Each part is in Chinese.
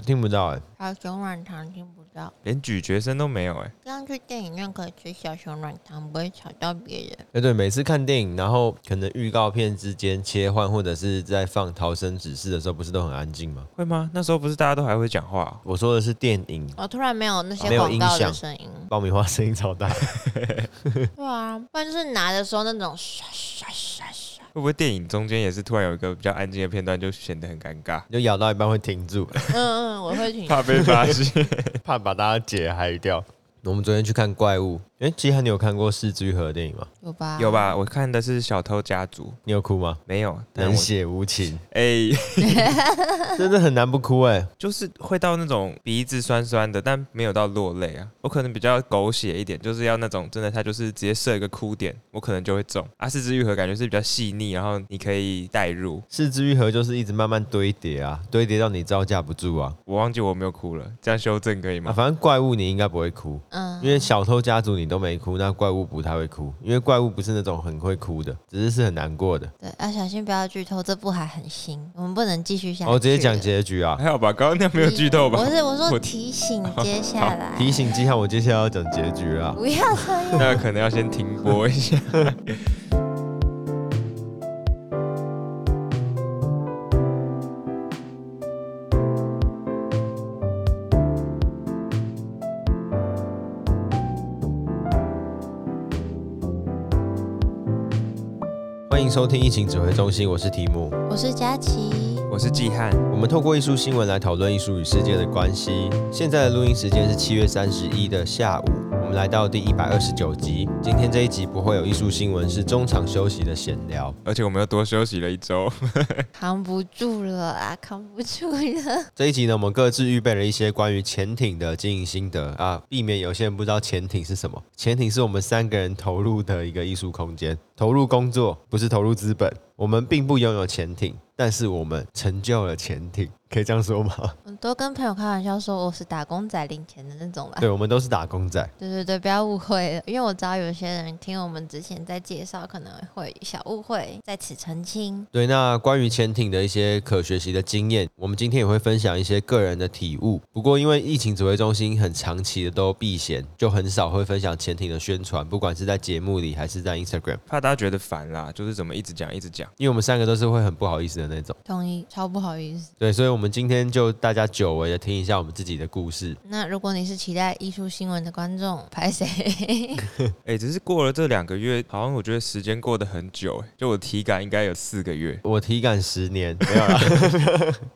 听不到哎、欸，小熊软糖听不到，连咀嚼声都没有哎、欸。这样去电影院可以吃小熊软糖，不会吵到别人。哎，对，每次看电影，然后可能预告片之间切换，或者是在放逃生指示的时候，不是都很安静吗？会吗？那时候不是大家都还会讲话、啊？我说的是电影。我突然没有那些广告的声音，爆米花声音超大。对啊，不然就是拿的时候那种刷刷刷刷。会不会电影中间也是突然有一个比较安静的片段，就显得很尴尬？就咬到一半会停住。嗯嗯，我会停。怕被发现，怕把大家解嗨掉。我们昨天去看怪物。哎，季汉，你有看过是枝裕和的电影吗？有吧，有吧。我看的是《小偷家族》，你有哭吗？没有，冷血无情。哎，真的很难不哭哎，就是会到那种鼻子酸酸的，但没有到落泪啊。我可能比较狗血一点，就是要那种真的，他就是直接设一个哭点，我可能就会中。啊，四之愈合感觉是比较细腻，然后你可以代入。四之愈合就是一直慢慢堆叠啊，堆叠到你招架不住啊。我忘记我没有哭了，这样修正可以吗？啊，反正怪物你应该不会哭，嗯，因为小偷家族你都没哭，那怪。物不太会哭，因为怪物不是那种很会哭的，只是是很难过的。对，要小心不要剧透，这部还很新，我们不能继续下去。我、哦、直接讲结局啊，还好吧？刚刚那没有剧透吧？不是，我说 提醒接下来，提醒记下，我接下来要讲结局啊。不要这样，那可能要先停播一下。迎收听疫情指挥中心，我是提姆，我是佳琪，我是季汉。我们透过艺术新闻来讨论艺术与世界的关系。现在的录音时间是七月三十一的下午。我们来到第一百二十九集，今天这一集不会有艺术新闻，是中场休息的闲聊，而且我们又多休息了一周，扛不住了啊，扛不住了。这一集呢，我们各自预备了一些关于潜艇的经营心得啊，避免有些人不知道潜艇是什么。潜艇是我们三个人投入的一个艺术空间，投入工作，不是投入资本。我们并不拥有潜艇，但是我们成就了潜艇。可以这样说吗？我 都跟朋友开玩笑说我是打工仔领钱的那种吧。对，我们都是打工仔。对对对，不要误会，因为我知道有些人听我们之前在介绍，可能会小误会，在此澄清。对，那关于潜艇的一些可学习的经验，我们今天也会分享一些个人的体悟。不过，因为疫情指挥中心很长期的都避嫌，就很少会分享潜艇的宣传，不管是在节目里还是在 Instagram，怕大家觉得烦啦，就是怎么一直讲一直讲。因为我们三个都是会很不好意思的那种。同意，超不好意思。对，所以我们今天就大家久违的听一下我们自己的故事。那如果你是期待艺术新闻的观众，拍谁？哎、欸，只是过了这两个月，好像我觉得时间过得很久。就我体感应该有四个月，我体感十年 没有啦。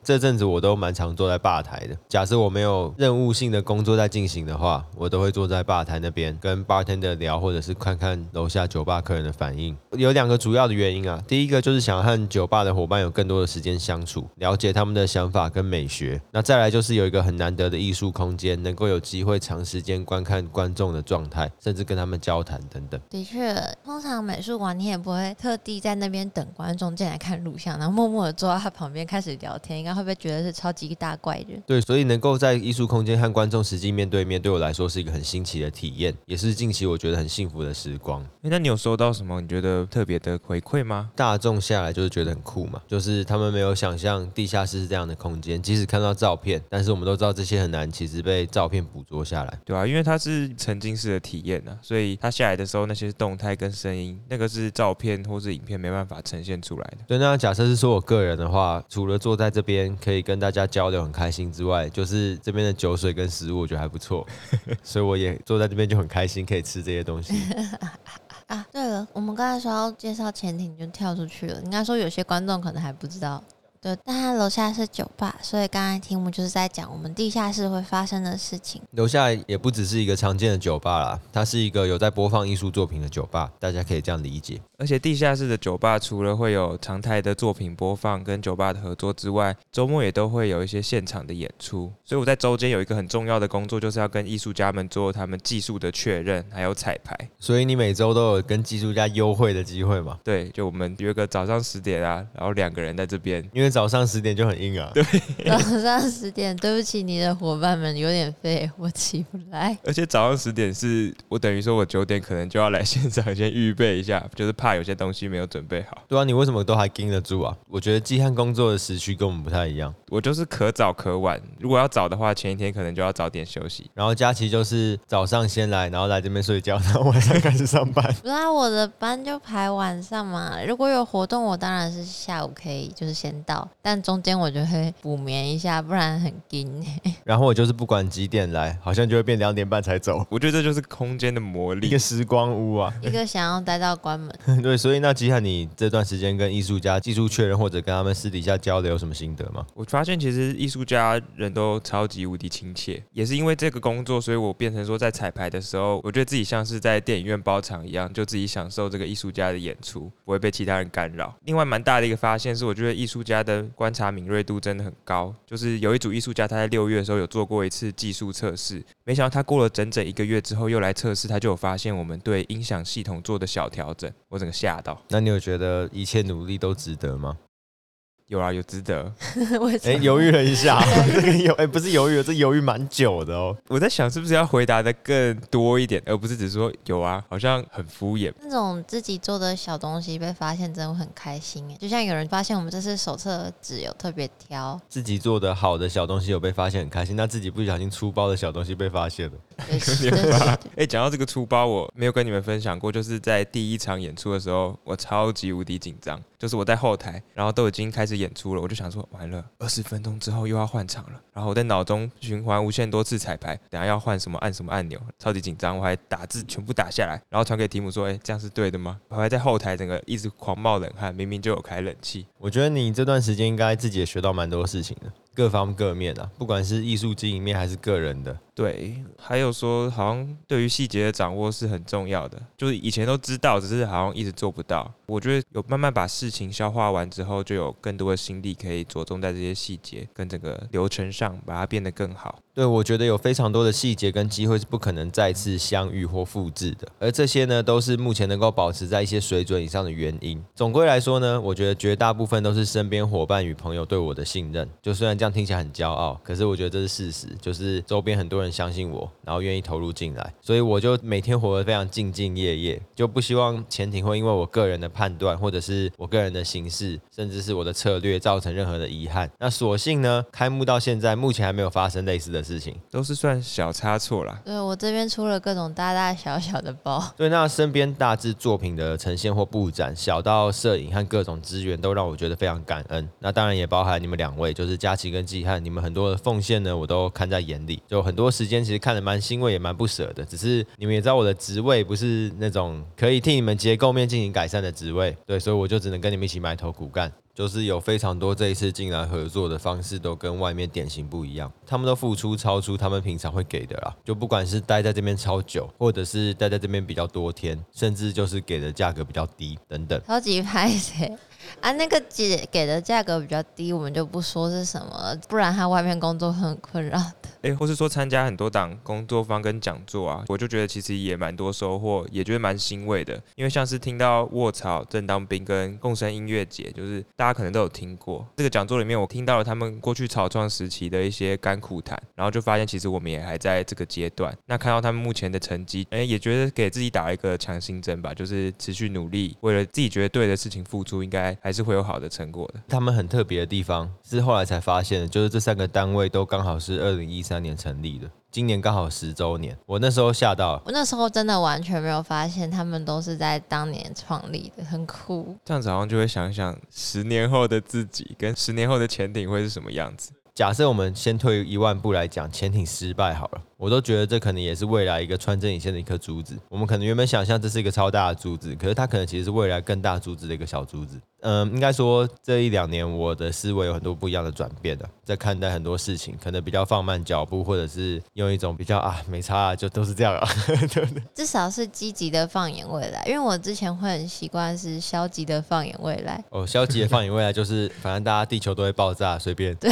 这阵子我都蛮常坐在吧台的。假设我没有任务性的工作在进行的话，我都会坐在吧台那边跟 bartender 聊，或者是看看楼下酒吧客人的反应。有两个主要的原因啊，第一个就是想和酒吧的伙伴有更多的时间相处，了解他们的想法跟美学。那再来就是有一个很难得的艺术空间，能够有机会长时间观看观众的状态，甚至跟他们交谈等等。的确，通常美术馆你也不会特地在那边等观众进来看录像，然后默默的坐在他旁边开始聊天，应该会不会觉得是超级大怪人？对，所以能够在艺术空间和观众实际面对面，对我来说是一个很新奇的体验，也是近期我觉得很幸福的时光。欸，那你有收到什么你觉得特别的回馈吗？大众下来就是觉得很酷嘛，就是他们没有想象地下室是这样的空间，即使看到照片，但是我们都知道这些很难，其实被照片捕捉下来，对啊，因为它是沉浸式的体验呢，所以它下来的时候，那些动态跟声音，那个是照片或是影片没办法呈现出来的。对，那假设是说我个人的话，除了坐在这边可以跟大家交流很开心之外，就是这边的酒水跟食物我觉得还不错，所以我也坐在这边就很开心，可以吃这些东西。啊，对了，我们刚才说要介绍潜艇就跳出去了，应该说有些观众可能还不知道。对，但它楼下是酒吧，所以刚才题目就是在讲我们地下室会发生的事情。楼下也不只是一个常见的酒吧啦，它是一个有在播放艺术作品的酒吧，大家可以这样理解。而且地下室的酒吧除了会有常态的作品播放跟酒吧的合作之外，周末也都会有一些现场的演出。所以我在周间有一个很重要的工作，就是要跟艺术家们做他们技术的确认，还有彩排。所以你每周都有跟技术家优惠的机会嘛？对，就我们约个早上十点啊，然后两个人在这边，因为。早上十点就很硬啊。对，早上十点，对不起你的伙伴们有点废，我起不来。而且早上十点是我等于说我九点可能就要来现场先预备一下，就是怕有些东西没有准备好。对啊，你为什么都还盯得住啊？我觉得季汉工作的时区跟我们不太一样。我就是可早可晚，如果要早的话，前一天可能就要早点休息。然后佳琪就是早上先来，然后来这边睡觉，然后晚上开始上班。不是啊，我的班就排晚上嘛。如果有活动，我当然是下午可以就是先到，但中间我就会补眠一下，不然很紧。然后我就是不管几点来，好像就会变两点半才走。我觉得这就是空间的魔力，一个时光屋啊，一个想要待到关门。对，所以那吉汉，你这段时间跟艺术家技术确认，或者跟他们私底下交流有什么心得吗？我发现其实艺术家人都超级无敌亲切，也是因为这个工作，所以我变成说在彩排的时候，我觉得自己像是在电影院包场一样，就自己享受这个艺术家的演出，不会被其他人干扰。另外，蛮大的一个发现是，我觉得艺术家的观察敏锐度真的很高。就是有一组艺术家，他在六月的时候有做过一次技术测试，没想到他过了整整一个月之后又来测试，他就有发现我们对音响系统做的小调整，我整个吓到。那你有觉得一切努力都值得吗？有啊，有值得。哎，犹豫了一下，这个犹哎不是犹豫了，这犹豫蛮久的哦。我在想是不是要回答的更多一点，而不是只说有啊，好像很敷衍。那种自己做的小东西被发现，真的会很开心哎。就像有人发现我们这次手册纸有特别挑，自己做的好的小东西有被发现，很开心。那自己不小心出包的小东西被发现了，有点吧？哎，讲到这个出包，我没有跟你们分享过，就是在第一场演出的时候，我超级无敌紧张。就是我在后台，然后都已经开始演出了，我就想说，完了，二十分钟之后又要换场了。然后我在脑中循环无限多次彩排，等下要换什么按什么按钮，超级紧张。我还打字全部打下来，然后传给提姆说，哎，这样是对的吗？我还在后台整个一直狂冒冷汗，明明就有开冷气。我觉得你这段时间应该自己也学到蛮多事情的。各方各面啊，不管是艺术经营面还是个人的，对，还有说好像对于细节的掌握是很重要的，就是以前都知道，只是好像一直做不到。我觉得有慢慢把事情消化完之后，就有更多的心力可以着重在这些细节跟整个流程上，把它变得更好。对，我觉得有非常多的细节跟机会是不可能再次相遇或复制的，而这些呢，都是目前能够保持在一些水准以上的原因。总归来说呢，我觉得绝大部分都是身边伙伴与朋友对我的信任。就虽然这样听起来很骄傲，可是我觉得这是事实，就是周边很多人相信我，然后愿意投入进来，所以我就每天活得非常兢兢业业，就不希望潜艇会因为我个人的判断，或者是我个人的形式，甚至是我的策略造成任何的遗憾。那所幸呢，开幕到现在，目前还没有发生类似的。事情都是算小差错啦。对，我这边出了各种大大小小的包。对，那身边大致作品的呈现或布展，小到摄影和各种资源，都让我觉得非常感恩。那当然也包含你们两位，就是佳琪跟季汉，你们很多的奉献呢，我都看在眼里。就很多时间其实看得蛮欣慰，也蛮不舍的。只是你们也知道我的职位不是那种可以替你们结构面进行改善的职职位，对，所以我就只能跟你们一起埋头苦干。就是有非常多这一次进来合作的方式都跟外面典型不一样，他们都付出超出他们平常会给的啦。就不管是待在这边超久，或者是待在这边比较多天，甚至就是给的价格比较低等等。超级 拍谢啊，那个给给的价格比较低，我们就不说是什么，不然他外面工作很困扰的。诶，或是说参加很多档工作坊跟讲座啊，我就觉得其实也蛮多收获，也觉得蛮欣慰的。因为像是听到卧槽、正当兵跟共生音乐节，就是大家可能都有听过这个讲座里面，我听到了他们过去草创时期的一些甘苦谈，然后就发现其实我们也还在这个阶段。那看到他们目前的成绩，诶，也觉得给自己打一个强心针吧，就是持续努力，为了自己觉得对的事情付出，应该还是会有好的成果的。他们很特别的地方是后来才发现的，就是这三个单位都刚好是二零一三。年成立的，今年刚好十周年。我那时候吓到了，我那时候真的完全没有发现他们都是在当年创立的，很酷。这样子好像就会想想十年后的自己跟十年后的潜艇会是什么样子。假设我们先退一万步来讲，潜艇失败好了，我都觉得这可能也是未来一个穿针引线的一颗珠子。我们可能原本想象这是一个超大的珠子，可是它可能其实是未来更大珠子的一个小珠子。嗯，应该说这一两年我的思维有很多不一样的转变的，在看待很多事情，可能比较放慢脚步，或者是用一种比较啊没差啊，就都是这样啊，对对？至少是积极的放眼未来，因为我之前会很习惯是消极的放眼未来。哦，消极的放眼未来就是反正大家地球都会爆炸，随便。对，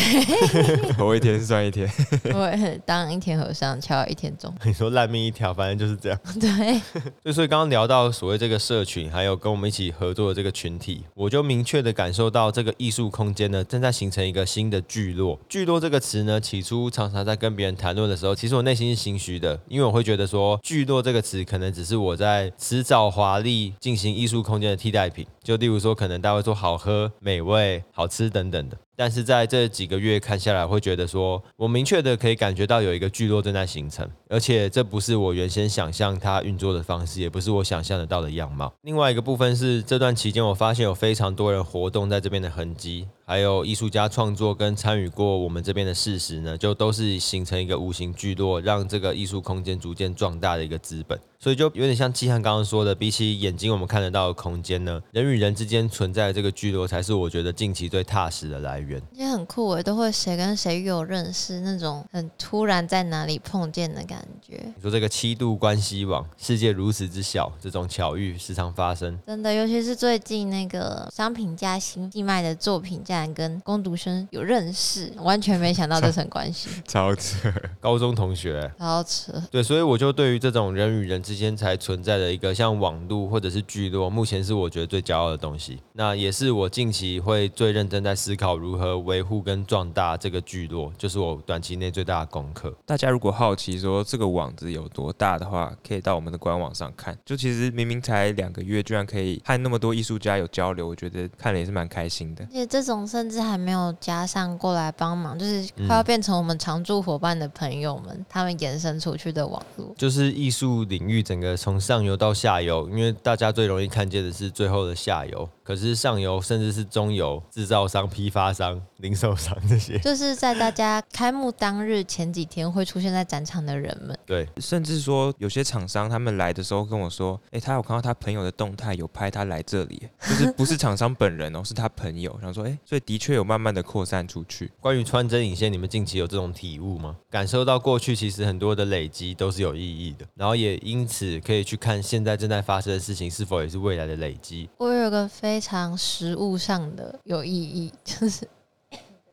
活一天算一天。我会当一天和尚敲一天钟。你说烂命一条，反正就是这样。对，所以刚刚聊到所谓这个社群，还有跟我们一起合作的这个群体，我就明确的感受到这个艺术空间呢，正在形成一个新的聚落。聚落这个词呢，起初常常在跟别人谈论的时候，其实我内心是心虚的，因为我会觉得说，聚落这个词可能只是我在辞藻华丽进行艺术空间的替代品。就例如说，可能大家会说好喝、美味、好吃等等的。但是在这几个月看下来，会觉得说我明确的可以感觉到有一个聚落正在形成，而且这不是我原先想象它运作的方式，也不是我想象得到的样貌。另外一个部分是这段期间，我发现有非常多人活动在这边的痕迹。还有艺术家创作跟参与过我们这边的事实呢，就都是形成一个无形聚落，让这个艺术空间逐渐壮大的一个资本。所以就有点像季汉刚刚说的，比起眼睛我们看得到的空间呢，人与人之间存在的这个聚落，才是我觉得近期最踏实的来源。也很酷诶，都会谁跟谁有认识那种很突然在哪里碰见的感觉。你说这个七度关系网，世界如此之小，这种巧遇时常发生。真的，尤其是最近那个商品价新寄卖的作品。竟然跟工读生有认识，完全没想到这层关系，超扯！高中同学，超扯。对，所以我就对于这种人与人之间才存在的一个像网路或者是聚落，目前是我觉得最骄傲的东西。那也是我近期会最认真在思考如何维护跟壮大这个聚落，就是我短期内最大的功课。大家如果好奇说这个网子有多大的话，可以到我们的官网上看。就其实明明才两个月，居然可以和那么多艺术家有交流，我觉得看了也是蛮开心的。而且这种。甚至还没有加上过来帮忙，就是快要变成我们常驻伙伴的朋友们，嗯、他们延伸出去的网络，就是艺术领域整个从上游到下游，因为大家最容易看见的是最后的下游。可是上游甚至是中游，制造商、批发商、零售商这些，就是在大家开幕当日前几天会出现在展场的人们。对，甚至说有些厂商他们来的时候跟我说，哎、欸，他有看到他朋友的动态，有拍他来这里，就是不是厂商本人哦，是他朋友。然后说，哎、欸，所以的确有慢慢的扩散出去。关于穿针引线，你们近期有这种体悟吗？感受到过去其实很多的累积都是有意义的，然后也因此可以去看现在正在发生的事情是否也是未来的累积。我有个非常实物上的有意义，就是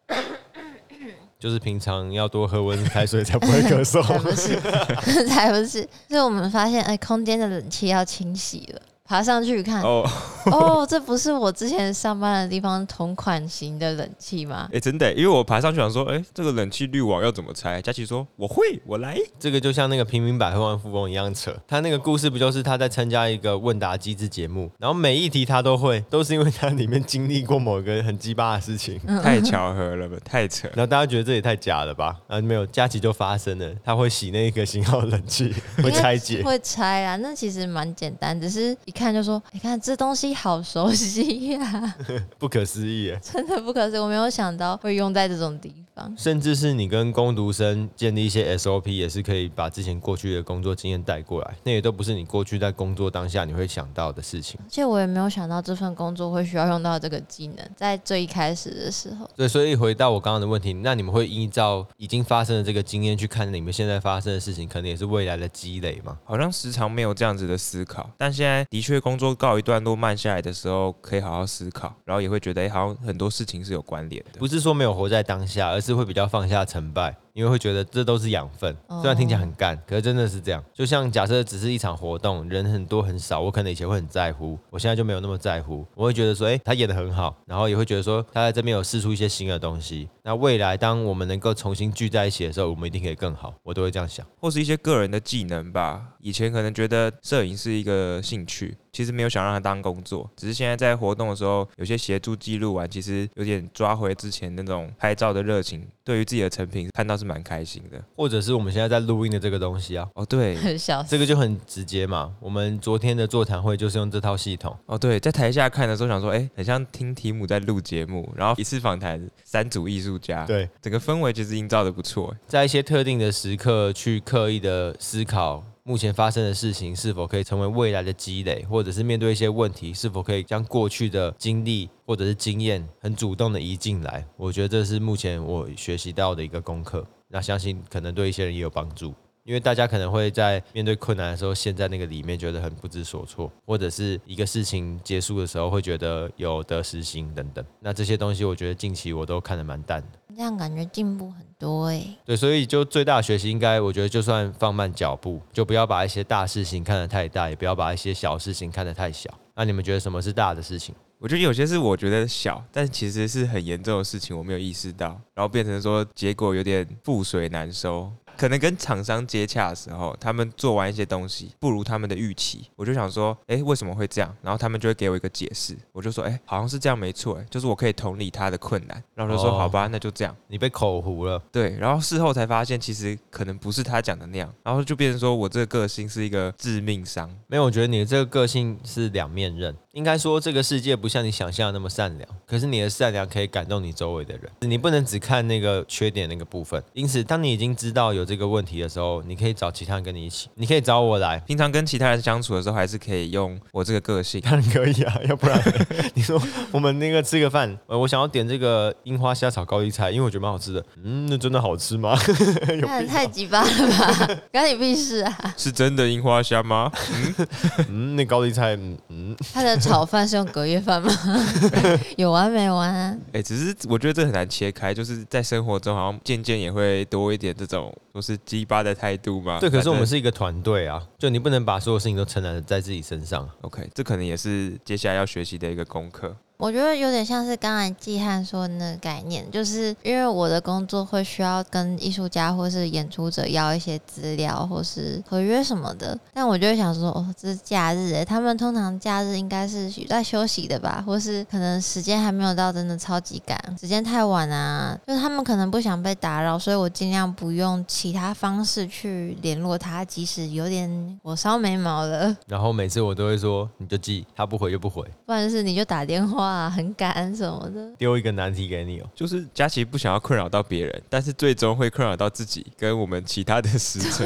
就是平常要多喝温开水才不会咳嗽，才不是，才不是，就是我们发现，哎，空间的冷气要清洗了。爬上去看哦哦，这不是我之前上班的地方同款型的冷气吗？哎、欸，真的，因为我爬上去想说，哎、欸，这个冷气滤网要怎么拆？佳琪说我会，我来。这个就像那个平民百万富翁一样扯。他那个故事不就是他在参加一个问答机制节目，然后每一题他都会，都是因为他里面经历过某个很鸡巴的事情。太巧合了吧，太扯。然后大家觉得这也太假了吧？啊，没有，佳琪就发生了，他会洗那个型号冷气，会拆解，会拆啊。那其实蛮简单，只是。看就说，你看这东西好熟悉呀、啊，不可思议，真的不可思议，我没有想到会用在这种地方。甚至是你跟工读生建立一些 SOP，也是可以把之前过去的工作经验带过来，那也都不是你过去在工作当下你会想到的事情。而且我也没有想到这份工作会需要用到这个技能，在最一开始的时候。对，所以回到我刚刚的问题，那你们会依照已经发生的这个经验去看你们现在发生的事情，可能也是未来的积累吗？好像时常没有这样子的思考，但现在的确工作告一段落慢下来的时候，可以好好思考，然后也会觉得，哎，好像很多事情是有关联的。不是说没有活在当下，而是会比较放下成败。因为会觉得这都是养分，虽然听起来很干，可是真的是这样。就像假设只是一场活动，人很多很少，我可能以前会很在乎，我现在就没有那么在乎。我会觉得说，哎，他演的很好，然后也会觉得说，他在这边有试出一些新的东西。那未来当我们能够重新聚在一起的时候，我们一定可以更好。我都会这样想，或是一些个人的技能吧。以前可能觉得摄影是一个兴趣，其实没有想让他当工作，只是现在在活动的时候，有些协助记录完，其实有点抓回之前那种拍照的热情。对于自己的成品看到是蛮开心的，或者是我们现在在录音的这个东西啊，哦对，很小，这个就很直接嘛。我们昨天的座谈会就是用这套系统，哦对，在台下看的时候想说，哎，很像听提姆在录节目，然后一次访谈三组艺术家，对，整个氛围其实营造的不错，在一些特定的时刻去刻意的思考。目前发生的事情是否可以成为未来的积累，或者是面对一些问题，是否可以将过去的经历或者是经验很主动的移进来？我觉得这是目前我学习到的一个功课。那相信可能对一些人也有帮助。因为大家可能会在面对困难的时候陷在那个里面，觉得很不知所措，或者是一个事情结束的时候会觉得有得失心等等。那这些东西，我觉得近期我都看得蛮淡的。这样感觉进步很多哎。对，所以就最大的学习，应该我觉得就算放慢脚步，就不要把一些大事情看得太大，也不要把一些小事情看得太小。那你们觉得什么是大的事情？我觉得有些是我觉得小，但其实是很严重的事情，我没有意识到，然后变成说结果有点覆水难收。可能跟厂商接洽的时候，他们做完一些东西不如他们的预期，我就想说，哎，为什么会这样？然后他们就会给我一个解释，我就说，哎，好像是这样没错，哎，就是我可以同理他的困难，然后就说，好吧，那就这样。你被口胡了，对，然后事后才发现，其实可能不是他讲的那样，然后就变成说我这个个性是一个致命伤。没有，我觉得你的这个个性是两面刃。应该说，这个世界不像你想象的那么善良，可是你的善良可以感动你周围的人。你不能只看那个缺点那个部分。因此，当你已经知道有这个问题的时候，你可以找其他人跟你一起，你可以找我来。平常跟其他人相处的时候，还是可以用我这个个性。当然可以啊，要不然你说我们那个吃个饭，呃，我想要点这个樱花虾炒高丽菜，因为我觉得蛮好吃的。嗯，那真的好吃吗？那太鸡巴了吧？关你屁事啊！是真的樱花虾吗？嗯，嗯，那高丽菜，嗯，他的。炒饭是用隔夜饭吗？有完没完啊？哎、欸，只是我觉得这很难切开，就是在生活中好像渐渐也会多一点这种都是鸡巴的态度嘛。对，可是我们是一个团队啊，就你不能把所有事情都承担在自己身上。OK，这可能也是接下来要学习的一个功课。我觉得有点像是刚才季汉说的那个概念，就是因为我的工作会需要跟艺术家或是演出者要一些资料或是合约什么的，但我就会想说，哦，这是假日诶，他们通常假日应该是在休息的吧，或是可能时间还没有到，真的超级赶，时间太晚啊，就是他们可能不想被打扰，所以我尽量不用其他方式去联络他，即使有点火烧眉毛了。然后每次我都会说，你就记，他不回就不回，不然是你就打电话。啊，很感恩什么的，丢一个难题给你哦，就是佳琪不想要困扰到别人，但是最终会困扰到自己跟我们其他的时辰。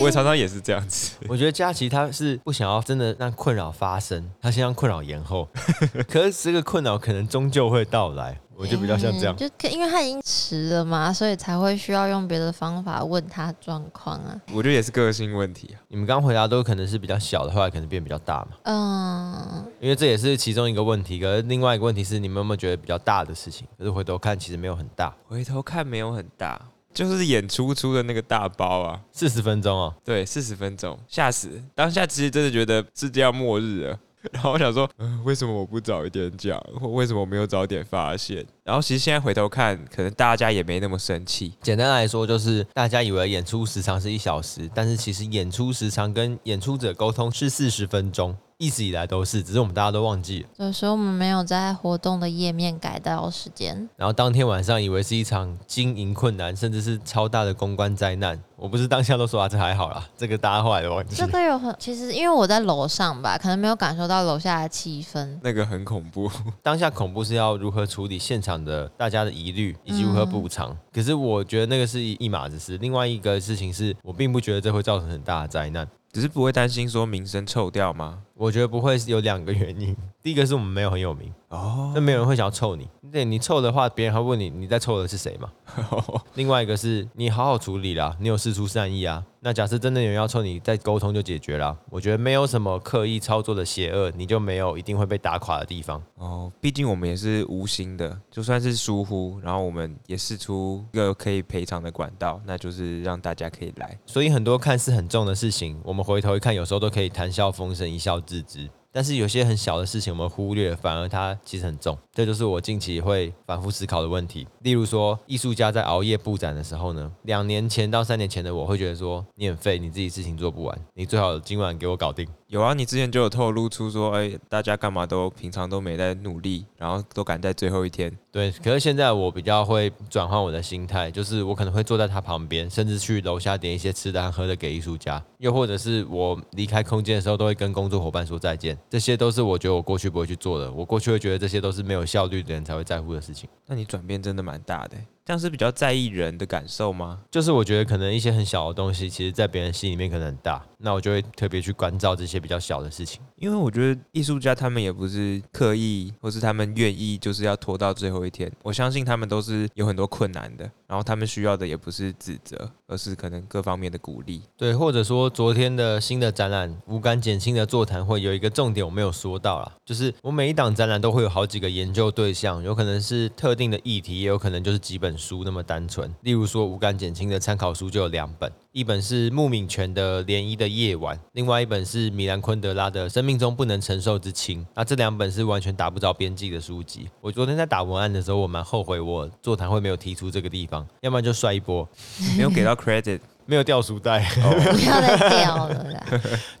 我常常也是这样子。我觉得佳琪他是不想要真的让困扰发生，他先让困扰延后。可是这个困扰可能终究会到来。我就比较像这样，就因为他已经迟了嘛，所以才会需要用别的方法问他状况啊。我觉得也是个性问题啊。你们刚刚回答都可能是比较小的，后来可能变比较大嘛。嗯，因为这也是其中一个问题。可是另外一个问题是，你们有没有觉得比较大的事情？可是回头看其实没有很大。回头看没有很大，就是演出出的那个大包啊，四十分钟哦。对，四十分钟，吓死！当下其实真的觉得世界要末日了。然后我想说，嗯、为什么我不早一点讲，或为什么我没有早点发现？然后其实现在回头看，可能大家也没那么生气。简单来说，就是大家以为演出时长是一小时，但是其实演出时长跟演出者沟通是四十分钟。一直以来都是，只是我们大家都忘记了。有时候我们没有在活动的页面改到时间。然后当天晚上以为是一场经营困难，甚至是超大的公关灾难。我不是当下都说啊，这还好啦，这个大家后来都忘记。这个有很，其实因为我在楼上吧，可能没有感受到楼下的气氛。那个很恐怖。当下恐怖是要如何处理现场的大家的疑虑，以及如何补偿。嗯。可是我觉得那个是一码子事。另外一个事情是我并不觉得这会造成很大的灾难。只是不会担心说名声臭掉吗？我觉得不会，有两个原因。第一个是我们没有很有名哦，那没有人会想要臭你。对，你臭的话，别人还会问你你在臭的是谁嘛？另外一个是你好好处理啦，你有事出善意啊。那假设真的有人要臭你，再沟通就解决了。我觉得没有什么刻意操作的邪恶，你就没有一定会被打垮的地方。哦，毕竟我们也是无心的，就算是疏忽，然后我们也试出一个可以赔偿的管道，那就是让大家可以来。所以很多看似很重的事情，我们回头一看，有时候都可以谈笑风生，一笑自知。但是有些很小的事情我们忽略，反而它其实很重。这就是我近期会反复思考的问题。例如说，艺术家在熬夜布展的时候呢，两年前到三年前的我会觉得说，你很废，你自己事情做不完，你最好今晚给我搞定。有啊，你之前就有透露出说，哎，大家干嘛都平常都没在努力，然后都赶在最后一天。对，可是现在我比较会转换我的心态，就是我可能会坐在他旁边，甚至去楼下点一些吃的喝的给艺术家，又或者是我离开空间的时候，都会跟工作伙伴说再见。这些都是我觉得我过去不会去做的，我过去会觉得这些都是没有效率的人才会在乎的事情。那你转变真的蛮大的。这样是比较在意人的感受吗？就是我觉得可能一些很小的东西，其实在别人心里面可能很大，那我就会特别去关照这些比较小的事情。因为我觉得艺术家他们也不是刻意，或是他们愿意就是要拖到最后一天。我相信他们都是有很多困难的，然后他们需要的也不是指责，而是可能各方面的鼓励。对，或者说昨天的新的展览“无感减轻”的座谈会有一个重点我没有说到啦，就是我每一档展览都会有好几个研究对象，有可能是特定的议题，也有可能就是几本书那么单纯。例如说“无感减轻”的参考书就有两本，一本是穆敏泉的《涟漪的夜晚》，另外一本是米兰昆德拉的《生命中不能承受之轻》。那这两本是完全打不着边际的书籍。我昨天在打文案的时候，我蛮后悔我座谈会没有提出这个地方，要不然就帅一波，没有给到 credit。没有掉书袋，不要再掉了啦。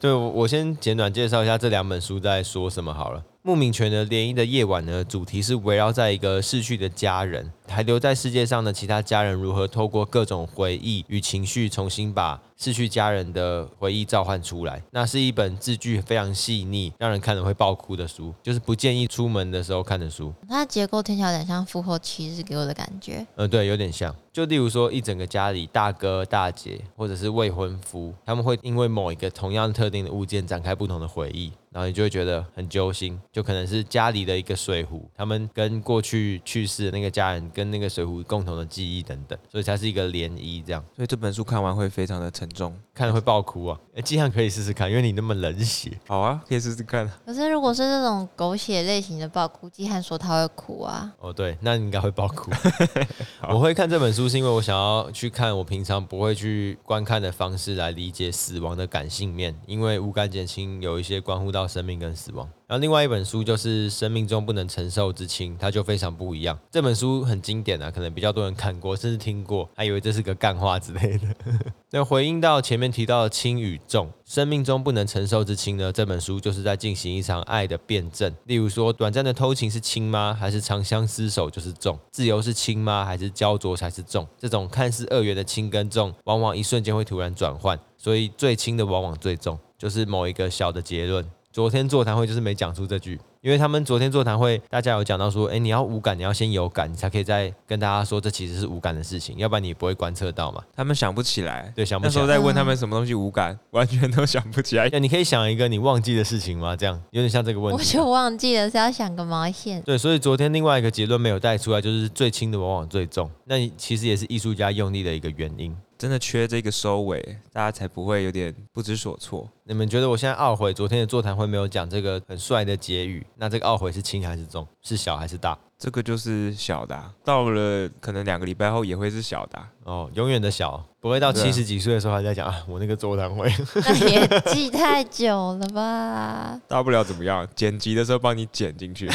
对，我先简短介绍一下这两本书在说什么好了。穆敏泉的《涟漪的夜晚》呢，主题是围绕在一个逝去的家人，还留在世界上的其他家人如何透过各种回忆与情绪，重新把逝去家人的回忆召唤出来。那是一本字句非常细腻，让人看了会爆哭的书，就是不建议出门的时候看的书。它结构听起来有点像《复后七日》给我的感觉。嗯，对，有点像。就例如说，一整个家里，大哥、大姐或者是未婚夫，他们会因为某一个同样特定的物件展开不同的回忆。然后你就会觉得很揪心，就可能是家里的一个水壶，他们跟过去去世的那个家人跟那个水壶共同的记忆等等，所以才是一个涟漪这样。所以这本书看完会非常的沉重，看了会爆哭啊！哎，季汉可以试试看，因为你那么冷血。好啊，可以试试看。可是如果是这种狗血类型的爆哭，季汉说他会哭啊。哦，对，那你应该会爆哭。我会看这本书是因为我想要去看我平常不会去观看的方式来理解死亡的感性面，因为无感减轻有一些关乎到。生命跟死亡，然后另外一本书就是《生命中不能承受之轻》，它就非常不一样。这本书很经典啊，可能比较多人看过，甚至听过，还以为这是个干话之类的。那回应到前面提到的轻与重，《生命中不能承受之轻》呢？这本书就是在进行一场爱的辩证。例如说，短暂的偷情是轻吗？还是长相厮守就是重？自由是轻吗？还是焦灼才是重？这种看似二元的轻跟重，往往一瞬间会突然转换，所以最轻的往往最重，就是某一个小的结论。昨天座谈会就是没讲出这句，因为他们昨天座谈会，大家有讲到说，哎，你要无感，你要先有感，你才可以再跟大家说这其实是无感的事情，要不然你不会观测到嘛。他们想不起来，对，想不起来。那时候在问他们什么东西无感，完全都想不起来。那你可以想一个你忘记的事情吗？这样有点像这个问题。我就忘记了，是要想个毛线。对，所以昨天另外一个结论没有带出来，就是最轻的往往最重。那其实也是艺术家用力的一个原因。真的缺这个收尾，大家才不会有点不知所措。你们觉得我现在懊悔昨天的座谈会没有讲这个很帅的结语？那这个懊悔是轻还是重？是小还是大？这个就是小的啊，到了可能两个礼拜后也会是小的啊。哦，永远的小，不会到七十几岁的时候还在讲啊，我那个座谈会，那也记太久了吧？大不了怎么样？剪辑的时候帮你剪进去，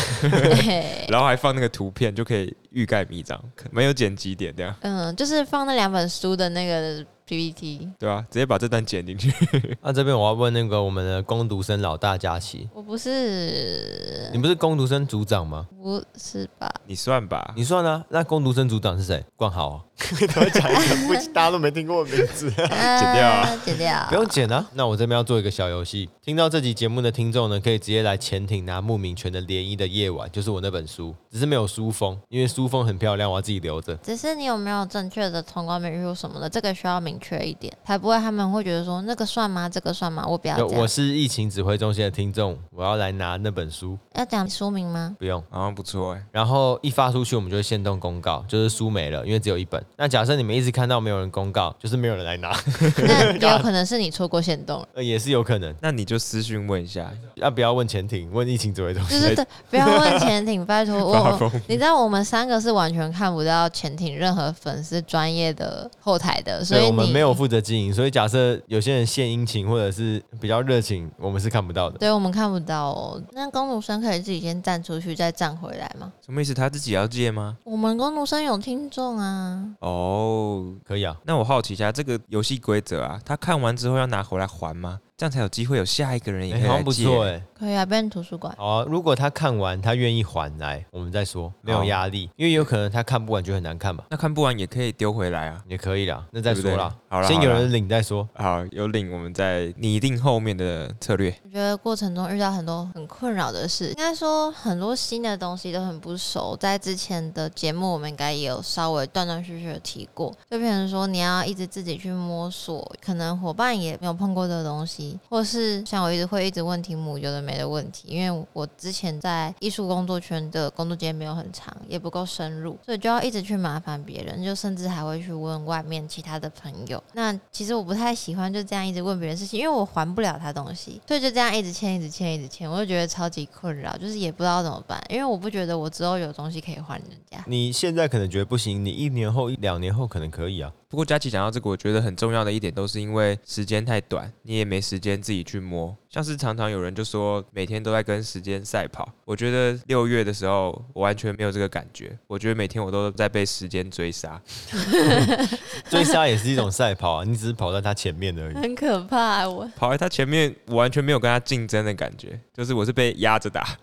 然后还放那个图片，就可以欲盖弥彰，没有剪辑点这样。嗯，就是放那两本书的那个。PPT 对啊，直接把这段剪进去。那 这边我要问那个我们的工读生老大佳琪，我不是，你不是工读生组长吗？不是吧？你算吧，你算啊。那工读生组长是谁？冠豪啊。他会讲一个，大家都没听过的名字，剪掉啊，剪掉，不用剪啊。那我这边要做一个小游戏，听到这集节目的听众呢，可以直接来潜艇拿牧民权的《涟漪的夜晚》，就是我那本书，只是没有书封，因为书封很漂亮，我要自己留着。只是你有没有正确的通关密语什么的，这个需要明确一点，才不会他们会觉得说那个算吗？这个算吗？我不要。我是疫情指挥中心的听众，我要来拿那本书。要讲书名吗？不用，好像不错哎。然后一发出去，我们就会限动公告，就是书没了，因为只有一本。那假设你们一直看到没有人公告，就是没有人来拿。那 也有可能是你错过限动了，呃，也是有可能。那你就私讯问一下，要不要问潜艇？问疫情指挥中心？就是对，不要问潜艇，拜托我。你知道我们三个是完全看不到潜艇任何粉丝专业的后台的，所以我们没有负责经营。所以假设有些人献殷勤或者是比较热情，我们是看不到的。对，我们看不到哦。那公读生可以自己先站出去，再站回来吗？什么意思？他自己要借吗？我们公读生有听众啊。哦。可以啊，那我好好奇一下这个游戏规则啊，他看完之后要拿回来还吗？这样才有机会有下一个人也可以来借。好像不错哎，可以啊，变图书馆。好啊，如果他看完他愿意还来，我们再说，没有压力，因为有可能他看不完就很难看嘛。那看不完也可以丢回来啊，也可以啦，那再说啦。好了，先有人领再说。好，有领我们再拟定后面的策略。我觉得过程中遇到很多很困扰的事，应该说很多新的东西都很不熟。在之前的节目我们应该也有稍微断断续续的提过，就变成说你要一直自己去摸索，可能伙伴也没有碰过的东西，或是像我一直会一直问题目有的没的问题，因为我之前在艺术工作圈的工作经验没有很长，也不够深入，所以就要一直去麻烦别人，就甚至还会去问外面其他的朋友。那其实我不太喜欢就这样一直问别人事情，因为我还不了他东西，所以就这样一直欠，一直欠，一直欠，我就觉得超级困扰，就是也不知道怎么办，因为我不觉得我之后有东西可以还人家。你现在可能觉得不行，你一年后、两年后可能可以啊。不过佳琪讲到这个，我觉得很重要的一点都是因为时间太短，你也没时间自己去摸。像是常常有人就说每天都在跟时间赛跑，我觉得六月的时候我完全没有这个感觉。我觉得每天我都在被时间追杀，追杀也是一种赛跑啊，你只是跑在他前面而已。很可怕，我跑在他前面，我完全没有跟他竞争的感觉，就是我是被压着打。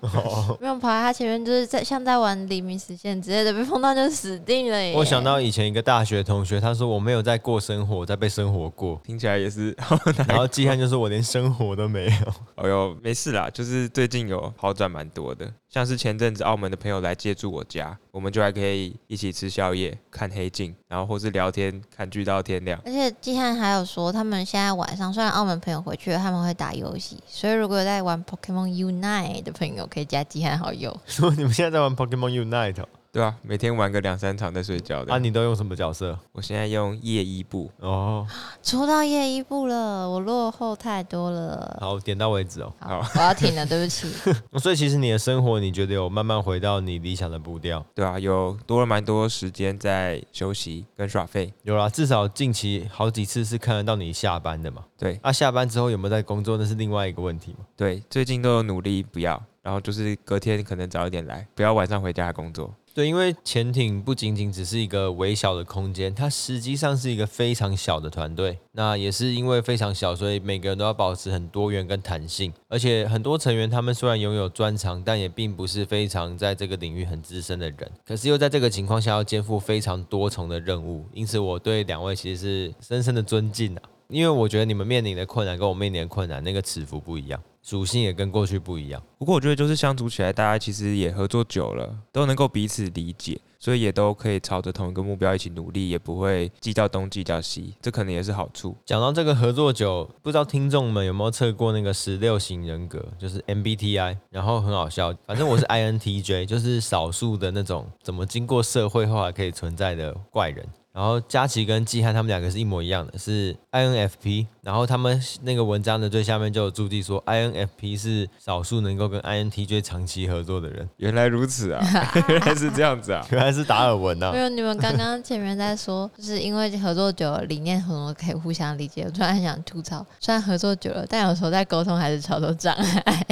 没有跑在他前面，就是在像在玩黎明时间之类的，被碰到就死定了耶。我想到以前一个大学同学，他说。我没有在过生活，在被生活过，听起来也是。然后季汉就说：“我连生活都没有。”哎呦，没事啦，就是最近有好转蛮多的。像是前阵子澳门的朋友来借住我家，我们就还可以一起吃宵夜、看黑镜，然后或是聊天、看剧到天亮。而且季汉还有说，他们现在晚上虽然澳门朋友回去了，他们会打游戏，所以如果有在玩 Pokemon Unite 的朋友，可以加季汉好友。说你们现在在玩 Pokemon Unite？对啊，每天玩个两三场再睡觉的。啊，你都用什么角色？我现在用夜伊布。哦，出到夜伊布了，我落后太多了。好，点到为止哦。好，好我要停了，对不起。所以其实你的生活，你觉得有慢慢回到你理想的步调？对啊，有多了蛮多时间在休息跟耍废。有啦，至少近期好几次是看得到你下班的嘛。对，啊，下班之后有没有在工作，那是另外一个问题嘛。对，最近都有努力不要，然后就是隔天可能早一点来，不要晚上回家工作。对，因为潜艇不仅仅只是一个微小的空间，它实际上是一个非常小的团队。那也是因为非常小，所以每个人都要保持很多元跟弹性。而且很多成员他们虽然拥有专长，但也并不是非常在这个领域很资深的人。可是又在这个情况下要肩负非常多重的任务，因此我对两位其实是深深的尊敬啊。因为我觉得你们面临的困难跟我面临的困难那个尺幅不一样。属性也跟过去不一样，不过我觉得就是相处起来，大家其实也合作久了，都能够彼此理解，所以也都可以朝着同一个目标一起努力，也不会计较东计较西，这可能也是好处。讲到这个合作久，不知道听众们有没有测过那个十六型人格，就是 MBTI，然后很好笑，反正我是 INTJ，就是少数的那种怎么经过社会后还可以存在的怪人。然后佳琪跟季汉他们两个是一模一样的，是 INFP。然后他们那个文章的最下面就有注记说，INFP 是少数能够跟 INTJ 长期合作的人。原来如此啊，原来是这样子啊，原来是达尔文啊。没有，你们刚刚前面在说，就是因为合作久了，理念很多可以互相理解。我突然很想吐槽，虽然合作久了，但有时候在沟通还是超多障碍。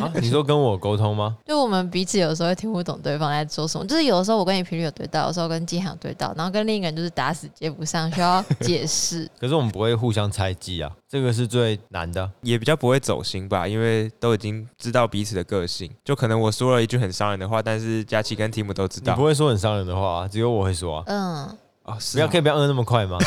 啊，你说跟我沟通吗？就我们彼此有时候会听不懂对方在说什么，就是有的时候我跟你频率有对到，有时候跟季汉有对到，然后跟另一个人就是打死接不上，需要解释。可是我们不会互相猜忌啊，这个是最难的，也比较不会走心吧，因为都已经知道彼此的个性。就可能我说了一句很伤人的话，但是佳琪跟提姆都知道。你不会说很伤人的话，只有我会说啊。嗯。哦，是不要可以不要摁那么快吗？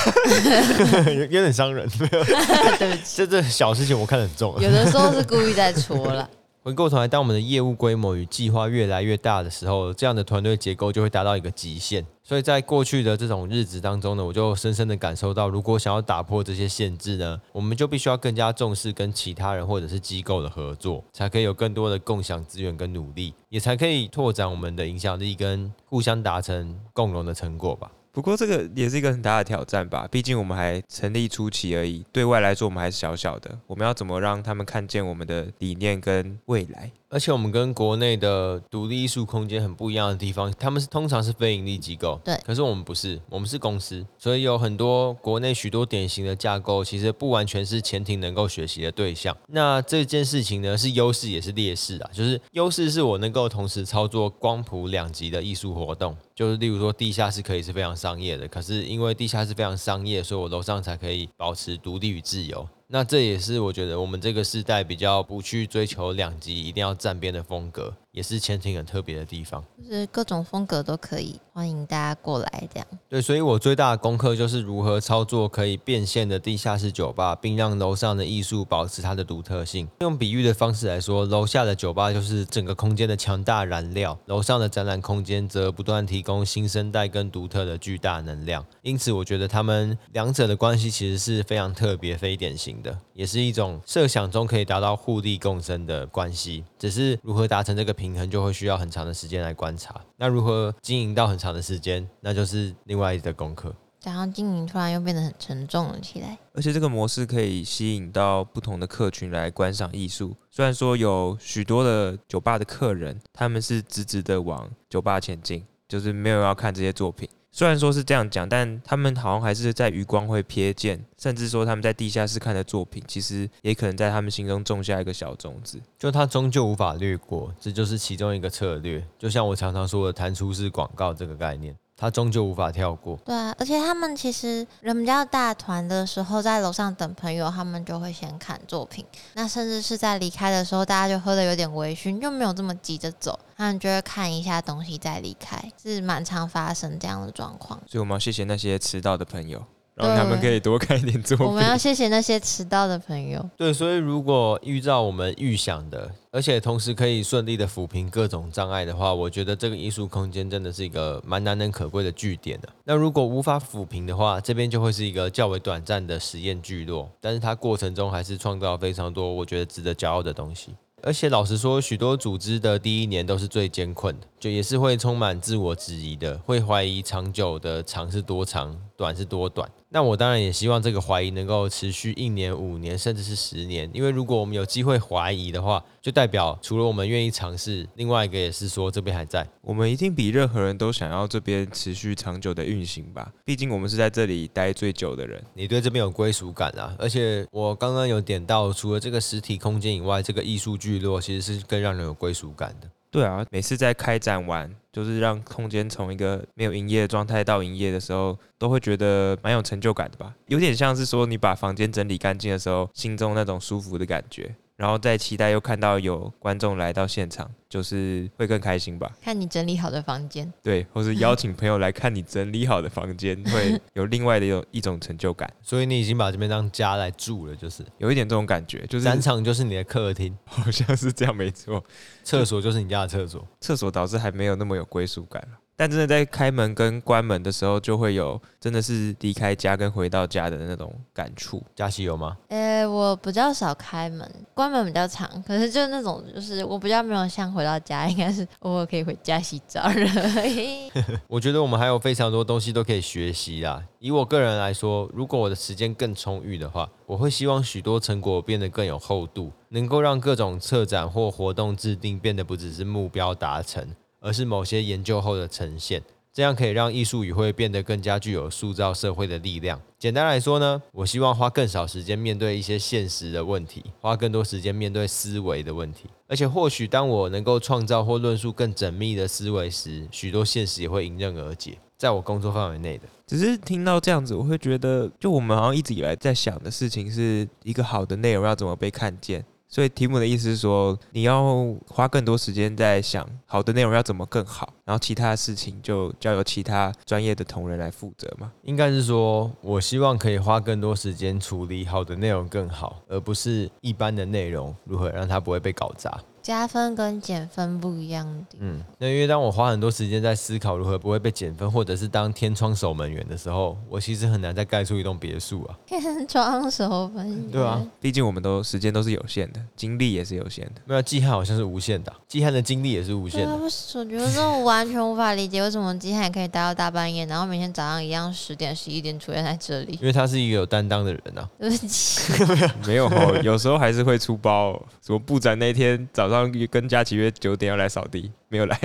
有 有点伤人，没有。对不起，这这小事情我看得很重。有的时候是故意在戳了。回过头来，当我们的业务规模与计划越来越大的时候，这样的团队结构就会达到一个极限。所以在过去的这种日子当中呢，我就深深的感受到，如果想要打破这些限制呢，我们就必须要更加重视跟其他人或者是机构的合作，才可以有更多的共享资源跟努力，也才可以拓展我们的影响力跟互相达成共荣的成果吧。不过这个也是一个很大的挑战吧，毕竟我们还成立初期而已，对外来说我们还是小小的。我们要怎么让他们看见我们的理念跟未来？而且我们跟国内的独立艺术空间很不一样的地方，他们是通常是非盈利机构，对，可是我们不是，我们是公司，所以有很多国内许多典型的架构，其实不完全是潜艇能够学习的对象。那这件事情呢，是优势也是劣势啊，就是优势是我能够同时操作光谱两级的艺术活动，就是例如说地下室可以是非常商业的，可是因为地下室非常商业，所以我楼上才可以保持独立与自由。那这也是我觉得我们这个时代比较不去追求两极一定要站边的风格，也是潜艇很特别的地方。就是各种风格都可以，欢迎大家过来这样。对，所以我最大的功课就是如何操作可以变现的地下室酒吧，并让楼上的艺术保持它的独特性。用比喻的方式来说，楼下的酒吧就是整个空间的强大燃料，楼上的展览空间则不断提供新生代跟独特的巨大能量。因此，我觉得他们两者的关系其实是非常特别、非典型的，也是一种设想中可以达到互利共生的关系。只是如何达成这个平衡，就会需要很长的时间来观察。那如何经营到很长的时间，那就是另外一个功课。然后经营突然又变得很沉重了起来。而且这个模式可以吸引到不同的客群来观赏艺术。虽然说有许多的酒吧的客人，他们是直直的往酒吧前进，就是没有要看这些作品。虽然说是这样讲，但他们好像还是在余光会瞥见，甚至说他们在地下室看的作品，其实也可能在他们心中种下一个小种子。就他终究无法略过，这就是其中一个策略。就像我常常说的弹出式广告这个概念。他终究无法跳过。对啊，而且他们其实人比较大团的时候，在楼上等朋友，他们就会先看作品。那甚至是在离开的时候，大家就喝得有点微醺，就没有这么急着走，他们就会看一下东西再离开，是蛮常发生这样的状况。所以我们要谢谢那些迟到的朋友。让他们可以多看一点作品。我们要谢谢那些迟到的朋友。对，所以如果遇到我们预想的，而且同时可以顺利的抚平各种障碍的话，我觉得这个艺术空间真的是一个蛮难能可贵的据点的。那如果无法抚平的话，这边就会是一个较为短暂的实验聚落，但是它过程中还是创造非常多我觉得值得骄傲的东西。而且老实说，许多组织的第一年都是最艰困的，就也是会充满自我质疑的，会怀疑长久的长是多长，短是多短。那我当然也希望这个怀疑能够持续一年、五年，甚至是十年。因为如果我们有机会怀疑的话，就代表除了我们愿意尝试，另外一个也是说这边还在。我们一定比任何人都想要这边持续长久的运行吧？毕竟我们是在这里待最久的人。你对这边有归属感啊！而且我刚刚有点到，除了这个实体空间以外，这个艺术聚落其实是更让人有归属感的。对啊，每次在开展完，就是让空间从一个没有营业的状态到营业的时候，都会觉得蛮有成就感的吧？有点像是说你把房间整理干净的时候，心中那种舒服的感觉。然后再期待又看到有观众来到现场，就是会更开心吧？看你整理好的房间，对，或是邀请朋友来看你整理好的房间，会有另外的有一种成就感。所以你已经把这边当家来住了，就是有一点这种感觉，就是展场就是你的客厅，好像是这样，没错。厕所就是你家的厕所，厕所导致还没有那么有归属感了。但真的在开门跟关门的时候，就会有真的是离开家跟回到家的那种感触。佳熙有吗？呃、欸，我比较少开门，关门比较长。可是就那种，就是我比较没有像回到家，应该是偶尔可以回家洗澡而已。我觉得我们还有非常多东西都可以学习啦。以我个人来说，如果我的时间更充裕的话，我会希望许多成果变得更有厚度，能够让各种策展或活动制定变得不只是目标达成。而是某些研究后的呈现，这样可以让艺术与会变得更加具有塑造社会的力量。简单来说呢，我希望花更少时间面对一些现实的问题，花更多时间面对思维的问题。而且或许当我能够创造或论述更缜密的思维时，许多现实也会迎刃而解，在我工作范围内的。只是听到这样子，我会觉得，就我们好像一直以来在想的事情，是一个好的内容要怎么被看见。所以题目的意思是说，你要花更多时间在想好的内容要怎么更好，然后其他的事情就交由其他专业的同仁来负责嘛？应该是说，我希望可以花更多时间处理好的内容更好，而不是一般的内容如何让它不会被搞砸。加分跟减分不一样的。嗯，那因为当我花很多时间在思考如何不会被减分，或者是当天窗守门员的时候，我其实很难再盖出一栋别墅啊。天窗守门员。对啊，毕竟我们都时间都是有限的，精力也是有限的。没有，季汉好像是无限的，季汉的精力也是无限的。我觉得这种完全无法理解，为什么季汉可以待到大半夜，然后每天早上一样十点十一点出现在这里。因为他是一个有担当的人啊。对不起。没有哦，有时候还是会出包。什么部长那天早上跟佳琪。约九点要来扫地，没有来，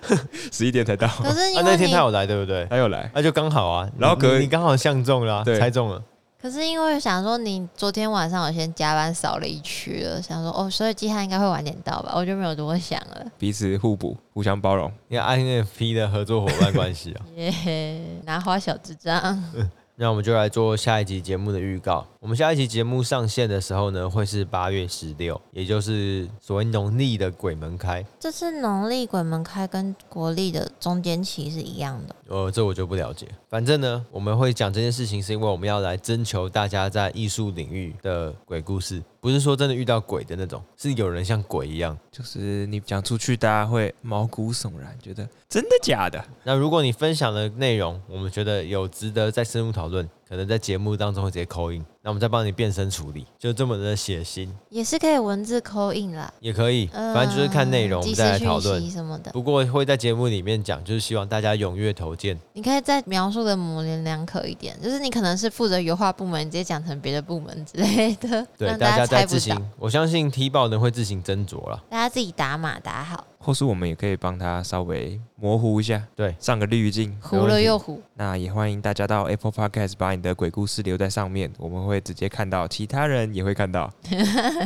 十一点才到。可是啊，那天他有来，对不对？他有来，那就刚好啊。然后可你刚好相中了，对，猜中了。可是因为想说，你昨天晚上我先加班扫了一区了，想说哦，所以季汉应该会晚点到吧？我就没有多想了。彼此互补，互相包容，你看 INFP 的合作伙伴关系啊。耶，拿花小智障。那我们就来做下一集节目的预告。我们下一集节目上线的时候呢，会是八月十六，也就是所谓农历的鬼门开。这次农历鬼门开跟国历的中间期是一样的。呃，这我就不了解。反正呢，我们会讲这件事情，是因为我们要来征求大家在艺术领域的鬼故事，不是说真的遇到鬼的那种，是有人像鬼一样，就是你讲出去，大家会毛骨悚然，觉得真的假的？那如果你分享的内容，我们觉得有值得再深入讨论。可能在节目当中会直接 call in，那我们再帮你变身处理，就这么的血腥，也是可以文字 call in 啦，也可以，反正就是看内容，我们再来讨论什么的。不过会在节目里面讲，就是希望大家踊跃投件。你可以再描述的模棱两可一点，就是你可能是负责油画部门，你直接讲成别的部门之类的。对，大家再自行，我相信踢爆人会自行斟酌了，大家自己打码打好。或是我们也可以帮他稍微模糊一下，对，上个滤镜，糊了又糊。那也欢迎大家到 Apple Podcast 把你的鬼故事留在上面，我们会直接看到，其他人也会看到。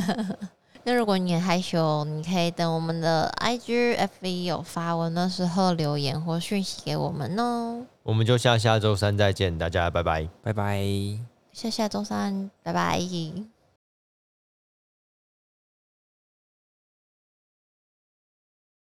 那如果你很害羞，你可以等我们的 IG、FB 有发文的时候留言或讯息给我们哦。我们就下下周三再见，大家拜拜，拜拜，下下周三拜拜。